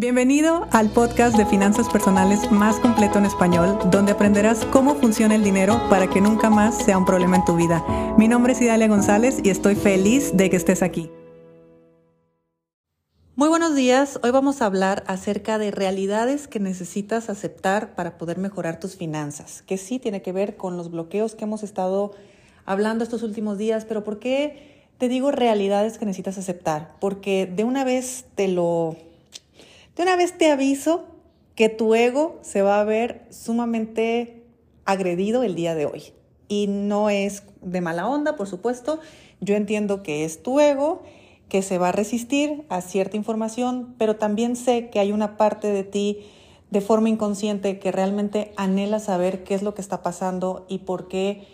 Bienvenido al podcast de finanzas personales más completo en español, donde aprenderás cómo funciona el dinero para que nunca más sea un problema en tu vida. Mi nombre es Idalia González y estoy feliz de que estés aquí. Muy buenos días, hoy vamos a hablar acerca de realidades que necesitas aceptar para poder mejorar tus finanzas, que sí tiene que ver con los bloqueos que hemos estado hablando estos últimos días, pero ¿por qué te digo realidades que necesitas aceptar? Porque de una vez te lo de una vez te aviso que tu ego se va a ver sumamente agredido el día de hoy. Y no es de mala onda, por supuesto. Yo entiendo que es tu ego, que se va a resistir a cierta información, pero también sé que hay una parte de ti de forma inconsciente que realmente anhela saber qué es lo que está pasando y por qué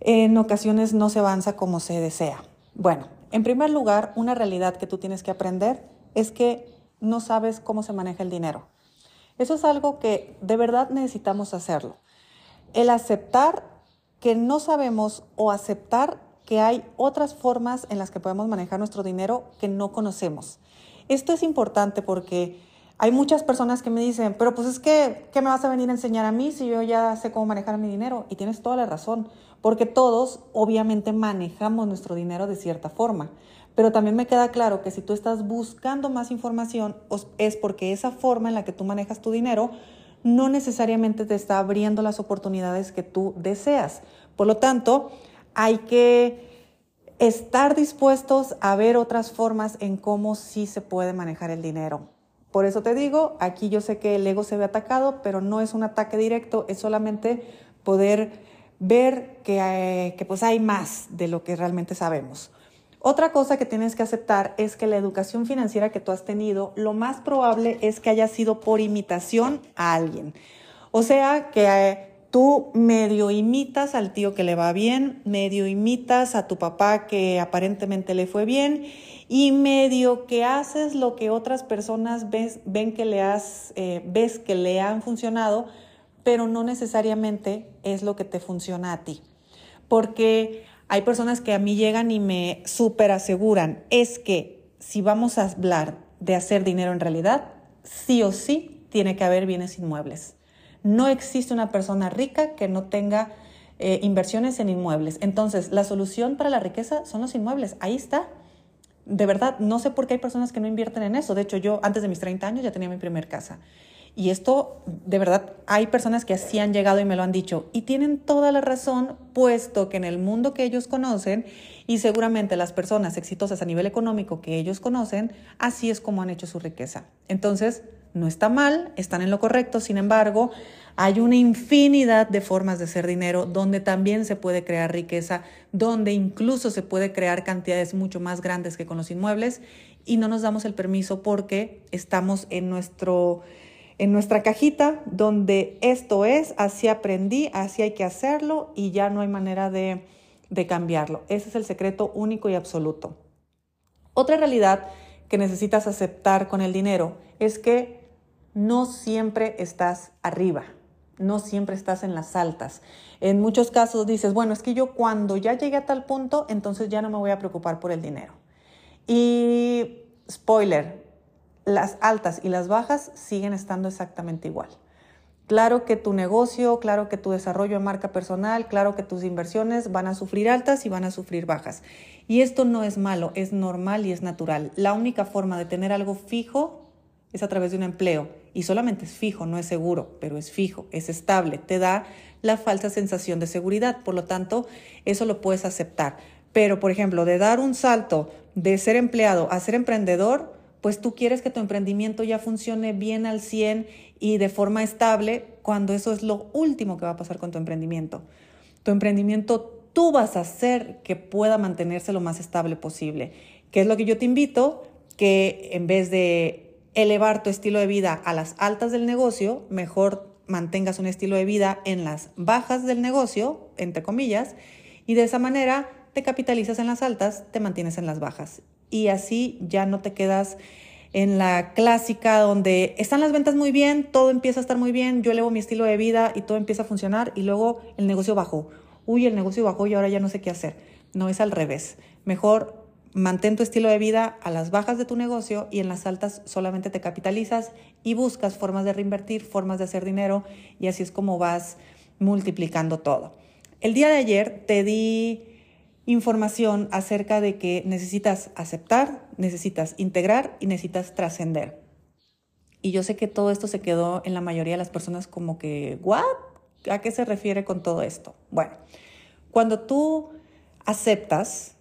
en ocasiones no se avanza como se desea. Bueno, en primer lugar, una realidad que tú tienes que aprender es que no sabes cómo se maneja el dinero. Eso es algo que de verdad necesitamos hacerlo. El aceptar que no sabemos o aceptar que hay otras formas en las que podemos manejar nuestro dinero que no conocemos. Esto es importante porque hay muchas personas que me dicen, pero pues es que, ¿qué me vas a venir a enseñar a mí si yo ya sé cómo manejar mi dinero? Y tienes toda la razón, porque todos obviamente manejamos nuestro dinero de cierta forma. Pero también me queda claro que si tú estás buscando más información es porque esa forma en la que tú manejas tu dinero no necesariamente te está abriendo las oportunidades que tú deseas. Por lo tanto, hay que estar dispuestos a ver otras formas en cómo sí se puede manejar el dinero. Por eso te digo, aquí yo sé que el ego se ve atacado, pero no es un ataque directo, es solamente poder ver que, eh, pues hay más de lo que realmente sabemos. Otra cosa que tienes que aceptar es que la educación financiera que tú has tenido, lo más probable es que haya sido por imitación a alguien. O sea, que eh, tú medio imitas al tío que le va bien, medio imitas a tu papá que aparentemente le fue bien y medio que haces lo que otras personas ves, ven que le has, eh, ves que le han funcionado, pero no necesariamente es lo que te funciona a ti. Porque hay personas que a mí llegan y me súper aseguran, es que si vamos a hablar de hacer dinero en realidad, sí o sí tiene que haber bienes inmuebles. No existe una persona rica que no tenga eh, inversiones en inmuebles. Entonces, la solución para la riqueza son los inmuebles. Ahí está. De verdad, no sé por qué hay personas que no invierten en eso. De hecho, yo antes de mis 30 años ya tenía mi primer casa. Y esto, de verdad, hay personas que así han llegado y me lo han dicho. Y tienen toda la razón, puesto que en el mundo que ellos conocen, y seguramente las personas exitosas a nivel económico que ellos conocen, así es como han hecho su riqueza. Entonces, no está mal, están en lo correcto, sin embargo, hay una infinidad de formas de hacer dinero donde también se puede crear riqueza, donde incluso se puede crear cantidades mucho más grandes que con los inmuebles y no nos damos el permiso porque estamos en nuestro en nuestra cajita donde esto es, así aprendí, así hay que hacerlo y ya no hay manera de, cambiarlo. Ese es el secreto único y absoluto. Otra realidad que necesitas aceptar con el dinero es que no siempre estás arriba, no siempre estás en las altas. En muchos casos dices, bueno, es que yo cuando ya llegué a tal punto, entonces ya no me voy a preocupar por el dinero. Y spoiler, las altas y las bajas siguen estando exactamente igual. Claro que tu negocio, claro que tu desarrollo de marca personal, claro que tus inversiones van a sufrir altas y van a sufrir bajas. Y esto no es malo, es normal y es natural. La única forma de tener algo fijo es a través de un empleo. Y solamente es fijo, no es seguro, pero es fijo, es estable, te da la falsa sensación de seguridad. Por lo tanto, eso lo puedes aceptar. Pero, por ejemplo, de dar un salto de ser empleado a ser emprendedor, pues tú quieres que tu emprendimiento ya funcione bien al 100 y de forma estable cuando eso es lo último que va a pasar con tu emprendimiento. Tu emprendimiento tú vas a hacer que pueda mantenerse lo más estable posible. ¿Qué es lo que yo te invito? Que en vez de elevar tu estilo de vida a las altas del negocio, mejor mantengas un estilo de vida en las bajas del negocio, entre comillas, y de esa manera te capitalizas en las altas, te mantienes en las bajas y así ya no te quedas en la clásica donde están las ventas muy bien, todo empieza a estar muy bien, yo elevo mi estilo de vida y todo empieza a funcionar y luego el negocio bajó. Uy, el negocio bajó y ahora ya no sé qué hacer. No es al revés. Mejor mantén tu estilo de vida a las bajas de tu negocio y en las altas solamente te capitalizas y buscas formas de reinvertir, formas de hacer dinero y así es como vas multiplicando todo. El día de ayer te di información acerca de que necesitas aceptar, necesitas integrar y necesitas trascender. Y yo sé que todo esto se quedó en la mayoría de las personas como que, ¿what? ¿A qué se refiere con todo esto? Bueno, cuando tú aceptas,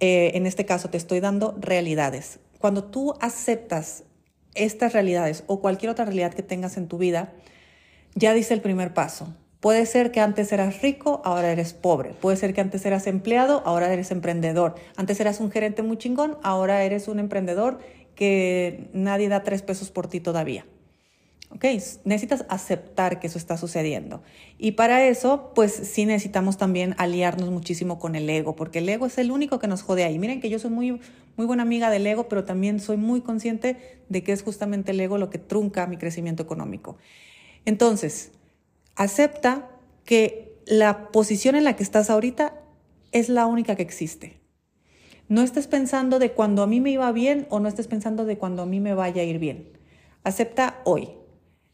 eh, en este caso te estoy dando realidades, cuando tú aceptas estas realidades o cualquier otra realidad que tengas en tu vida, ya dice el primer paso. Puede ser que antes eras rico, ahora eres pobre. Puede ser que antes eras empleado, ahora eres emprendedor. Antes eras un gerente muy chingón, ahora eres un emprendedor que nadie da tres pesos por ti todavía. ¿Ok? Necesitas aceptar que eso está sucediendo. Y para eso, pues sí necesitamos también aliarnos muchísimo con el ego, porque el ego es el único que nos jode ahí. Miren que yo soy muy, muy buena amiga del ego, pero también soy muy consciente de que es justamente el ego lo que trunca mi crecimiento económico. Entonces, Acepta que la posición en la que estás ahorita es la única que existe. No estés pensando de cuando a mí me iba bien o no estés pensando de cuando a mí me vaya a ir bien. Acepta hoy.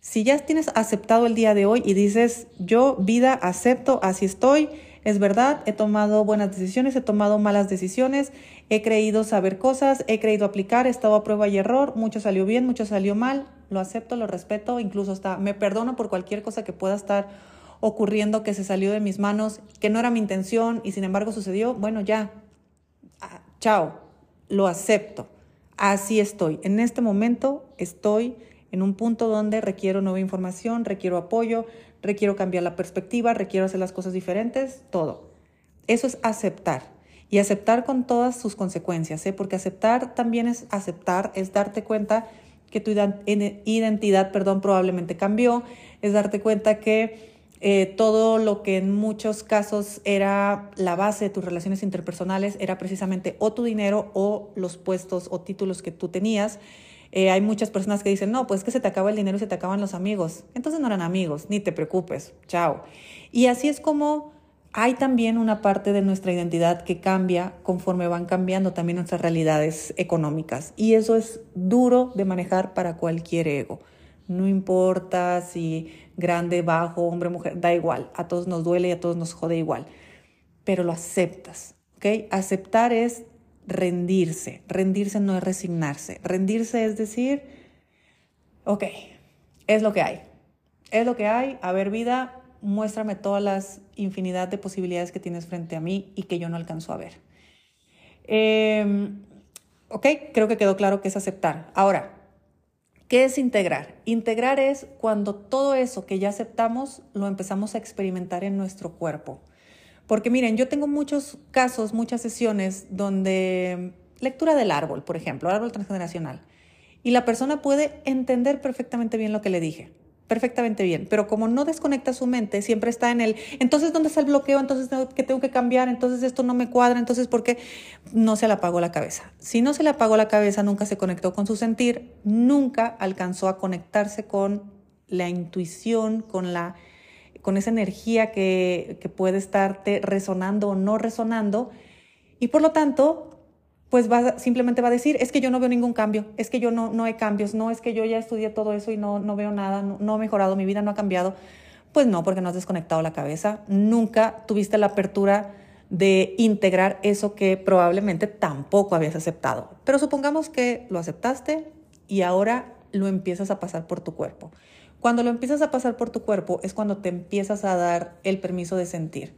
Si ya tienes aceptado el día de hoy y dices, yo vida acepto, así estoy, es verdad, he tomado buenas decisiones, he tomado malas decisiones, he creído saber cosas, he creído aplicar, he estado a prueba y error, mucho salió bien, mucho salió mal, lo acepto, lo respeto, incluso hasta me perdono por cualquier cosa que pueda estar ocurriendo que se salió de mis manos, que no era mi intención y sin embargo sucedió, bueno, ya, ah, chao, lo acepto. Así estoy. En este momento estoy en un punto donde requiero nueva información, requiero apoyo, requiero cambiar la perspectiva, requiero hacer las cosas diferentes, todo. Eso es aceptar. Y aceptar con todas sus consecuencias, ¿eh? porque aceptar también es aceptar, es darte cuenta que tu identidad, perdón, probablemente cambió, es darte cuenta que eh, todo lo que en muchos casos era la base de tus relaciones interpersonales era precisamente o tu dinero o los puestos o títulos que tú tenías. Eh, hay muchas personas que dicen, no, pues que se te acaba el dinero y se te acaban los amigos. Entonces no eran amigos, ni te preocupes, chao. Y así es como hay también una parte de nuestra identidad que cambia conforme van cambiando también nuestras realidades económicas. Y eso es duro de manejar para cualquier ego. No importa si grande, bajo, hombre, mujer, da igual. A todos nos duele y a todos nos jode igual. Pero lo aceptas, ¿ok? Aceptar es rendirse. Rendirse no es resignarse. Rendirse es decir, ok, es lo que hay. Es lo que hay. A ver, vida, muéstrame todas las infinidad de posibilidades que tienes frente a mí y que yo no alcanzo a ver. Em, ok, creo que quedó claro que es aceptar. Ahora, ¿qué es integrar? Integrar es cuando todo eso que ya aceptamos lo empezamos a experimentar en nuestro cuerpo. Porque miren, yo tengo muchos casos, muchas sesiones donde lectura del árbol, por ejemplo, árbol transgeneracional, y la persona puede entender perfectamente bien lo que le dije perfectamente bien, pero como no desconecta su mente, siempre está en el, entonces, ¿dónde está el bloqueo? Entonces, ¿qué tengo que cambiar? Entonces, esto no me cuadra, entonces, ¿por qué? No se le apagó la cabeza. Si no se le apagó la cabeza, nunca se conectó con su sentir, nunca alcanzó a conectarse con la intuición, con la con esa energía que, que puede estarte resonando o no resonando, y por lo tanto pues va, simplemente va a decir, es que yo no veo ningún cambio, es que yo no, no hay cambios, no, es que yo ya estudié todo eso y no, no veo nada, no, no, ha mejorado, mi vida no ha cambiado. Pues no, porque no has desconectado la cabeza, nunca tuviste la apertura de integrar eso que probablemente tampoco habías aceptado. Pero supongamos que lo aceptaste y ahora lo empiezas a pasar por tu cuerpo. Cuando lo empiezas a pasar por tu cuerpo es cuando te empiezas a dar el permiso de sentir.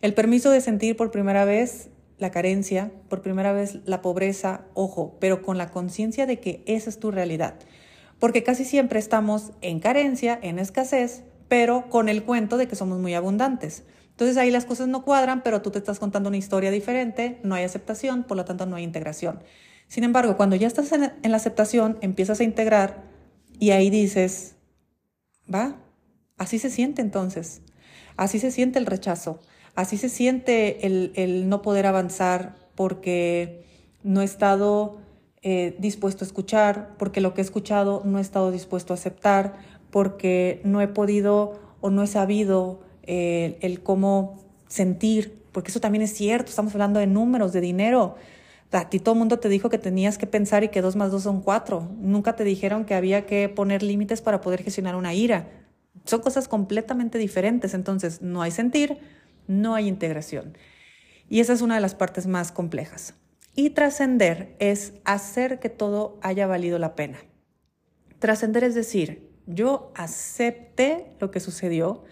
El permiso de sentir por primera vez la carencia, por primera vez la pobreza, ojo, pero con la conciencia de que esa es tu realidad. Porque casi siempre estamos en carencia, en escasez, pero con el cuento de que somos muy abundantes. Entonces ahí las cosas no cuadran, pero tú te estás contando una historia diferente, no hay aceptación, por lo tanto no hay integración. Sin embargo, cuando ya estás en, la aceptación, empiezas a integrar y ahí dices, va, así se siente entonces, así se siente el rechazo, Así se siente el, no poder avanzar porque no he estado eh, dispuesto a escuchar, porque lo que he escuchado no he estado dispuesto a aceptar, porque no he podido o no he sabido eh, el cómo sentir, porque eso también es cierto, estamos hablando de números, de dinero. A ti todo el mundo te dijo que tenías que pensar y que dos más dos son cuatro. Nunca te dijeron que había que poner límites para poder gestionar una ira. Son cosas completamente diferentes. Entonces, no hay sentir, no hay integración. Y esa es una de las partes más complejas. Y trascender es hacer que todo haya valido la pena. Trascender es decir, yo acepté lo que sucedió,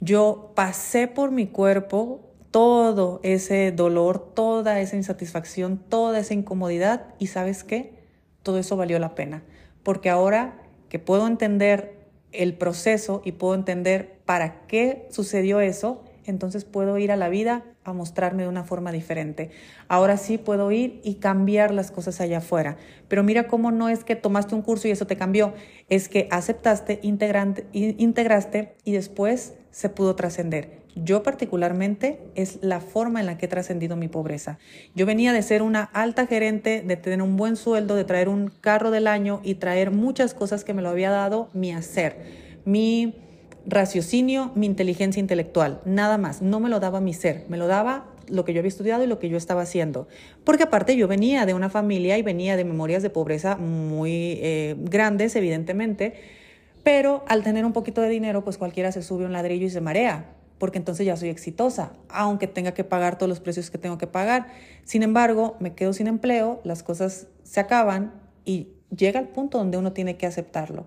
yo pasé por mi cuerpo todo ese dolor, toda esa insatisfacción, toda esa incomodidad y sabes qué, todo eso valió la pena, porque ahora que puedo entender el proceso y puedo entender para qué sucedió eso, entonces puedo ir a la vida a mostrarme de una forma diferente. Ahora sí puedo ir y cambiar las cosas allá afuera. Pero mira cómo no es que tomaste un curso y eso te cambió, es que aceptaste, integraste y después se pudo trascender. Yo particularmente es la forma en la que he trascendido mi pobreza. Yo venía de ser una alta gerente, de tener un buen sueldo, de traer un carro del año y traer muchas cosas que me lo había dado mi hacer, mi raciocinio, mi inteligencia intelectual, nada más. No me lo daba mi ser, me lo daba lo que yo había estudiado y lo que yo estaba haciendo. Porque aparte yo venía de una familia y venía de memorias de pobreza muy eh, grandes, evidentemente, pero al tener un poquito de dinero, pues cualquiera se sube un ladrillo y se marea, porque entonces ya soy exitosa, aunque tenga que pagar todos los precios que tengo que pagar. Sin embargo, me quedo sin empleo, las cosas se acaban y llega el punto donde uno tiene que aceptarlo.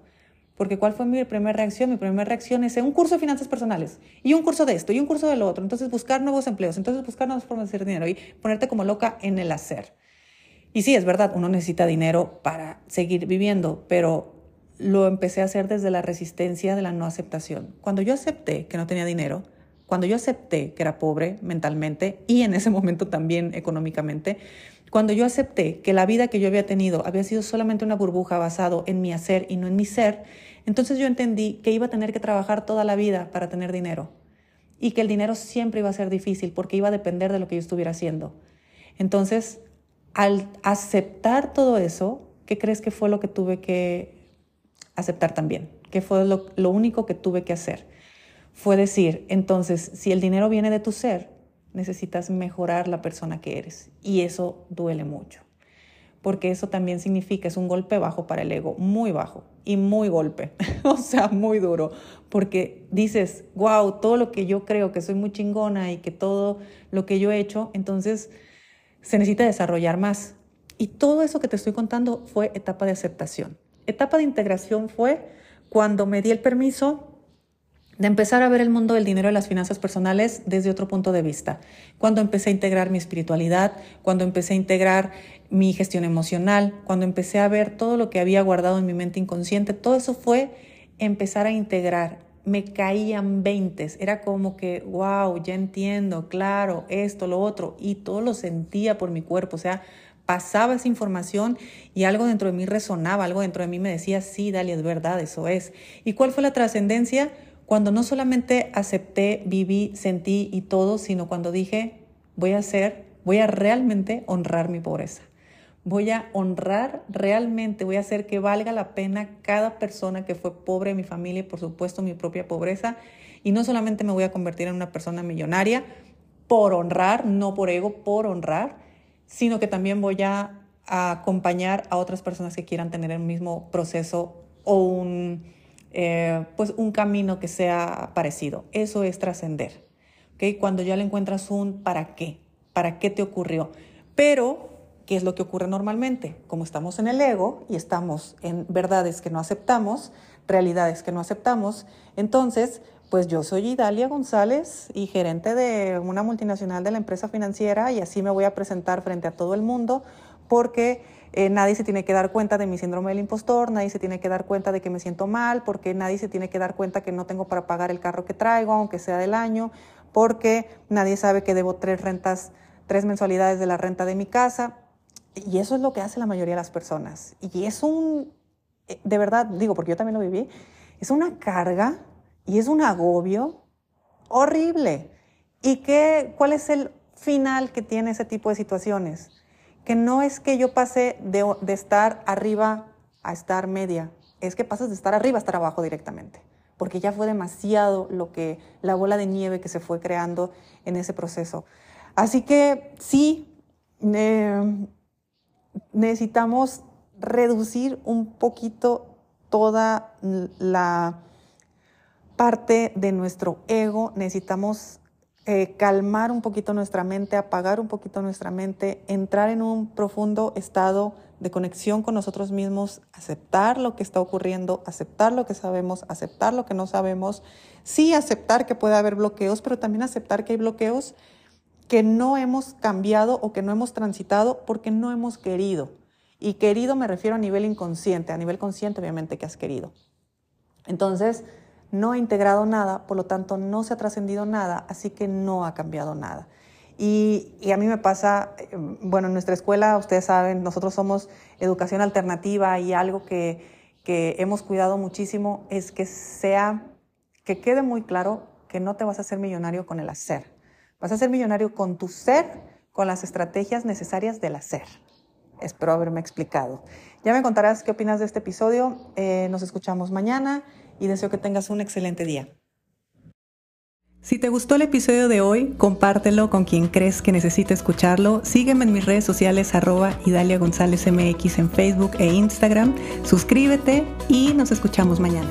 Porque ¿cuál fue mi primera reacción? Mi primera reacción es un curso de finanzas personales y un curso de esto y un curso de lo otro. Entonces buscar nuevos empleos, entonces buscar nuevas formas de hacer dinero y ponerte como loca en el hacer. Y sí, es verdad, uno necesita dinero para seguir viviendo, pero lo empecé a hacer desde la resistencia de la no aceptación. Cuando yo acepté que no tenía dinero, cuando yo acepté que era pobre mentalmente y en ese momento también económicamente, cuando yo acepté que la vida que yo había tenido había sido solamente una burbuja basado en mi hacer y no en mi ser, entonces yo entendí que iba a tener que trabajar toda la vida para tener dinero y que el dinero siempre iba a ser difícil porque iba a depender de lo que yo estuviera haciendo. Entonces, al aceptar todo eso, ¿qué crees que fue lo que tuve que aceptar también? ¿Qué fue lo, lo único que tuve que hacer? Fue decir, entonces, si el dinero viene de tu ser, necesitas mejorar la persona que eres. Y eso duele mucho porque eso también significa, es un golpe bajo para el ego, muy bajo y muy golpe, o sea, muy duro, porque dices, wow, todo lo que yo creo que soy muy chingona y que todo lo que yo he hecho, entonces se necesita desarrollar más. Y todo eso que te estoy contando fue etapa de aceptación. Etapa de integración fue cuando me di el permiso de empezar a ver el mundo del dinero y las finanzas personales desde otro punto de vista. Cuando empecé a integrar mi espiritualidad, cuando empecé a integrar mi gestión emocional, cuando empecé a ver todo lo que había guardado en mi mente inconsciente, todo eso fue empezar a integrar. Me caían veintes, era como que, wow, ya entiendo, claro, esto, lo otro, y todo lo sentía por mi cuerpo, o sea, pasaba esa información y algo dentro de mí resonaba, algo dentro de mí me decía, sí, Dalia, es verdad, eso es. ¿Y cuál fue la trascendencia? Cuando no solamente acepté, viví, sentí y todo, sino cuando dije, voy a hacer, voy a realmente honrar mi pobreza. Voy a honrar realmente, voy a hacer que valga la pena cada persona que fue pobre mi familia y por supuesto mi propia pobreza. Y no solamente me voy a convertir en una persona millonaria por honrar, no por ego, por honrar, sino que también voy a, acompañar a otras personas que quieran tener el mismo proceso o un eh, pues un camino que sea parecido. Eso es trascender. ¿okay? Cuando ya le encuentras un para qué, para qué te ocurrió. Pero, ¿qué es lo que ocurre normalmente? Como estamos en el ego y estamos en verdades que no aceptamos, realidades que no aceptamos, entonces, pues yo soy Idalia González y gerente de una multinacional de la empresa financiera y así me voy a presentar frente a todo el mundo porque eh, nadie se tiene que dar cuenta de mi síndrome del impostor, nadie se tiene que dar cuenta de que me siento mal, porque nadie se tiene que dar cuenta que no tengo para pagar el carro que traigo, aunque sea del año, porque nadie sabe que debo tres rentas, tres mensualidades de la renta de mi casa. Y eso es lo que hace la mayoría de las personas. Y es un, eh, de verdad, digo, porque yo también lo viví, es una carga y es un agobio horrible. ¿Y qué, cuál es el final que tiene ese tipo de situaciones? Que no es que yo pase de, estar arriba a estar media, es que pasas de estar arriba a estar abajo directamente, porque ya fue demasiado lo que la bola de nieve que se fue creando en ese proceso. Así que sí, necesitamos reducir un poquito toda la parte de nuestro ego, necesitamos eh, calmar un poquito nuestra mente, apagar un poquito nuestra mente, entrar en un profundo estado de conexión con nosotros mismos, aceptar lo que está ocurriendo, aceptar lo que sabemos, aceptar lo que no sabemos, sí aceptar que puede haber bloqueos, pero también aceptar que hay bloqueos que no hemos cambiado o que no hemos transitado porque no hemos querido. Y querido me refiero a nivel inconsciente, a nivel consciente obviamente que has querido. Entonces, no ha integrado nada, por lo tanto no se ha trascendido nada, así que no ha cambiado nada. Y, a mí me pasa, eh, bueno, en nuestra escuela, ustedes saben, nosotros somos educación alternativa y algo que, que hemos cuidado muchísimo es que sea, que quede muy claro que no te vas a hacer millonario con el hacer. Vas a ser millonario con tu ser, con las estrategias necesarias del hacer. Espero haberme explicado. Ya me contarás qué opinas de este episodio. Eh, nos escuchamos mañana y deseo que tengas un excelente día. Si te gustó el episodio de hoy, compártelo con quien crees que necesite escucharlo. Sígueme en mis redes sociales arroba Idalia González MX en Facebook e Instagram. Suscríbete y nos escuchamos mañana.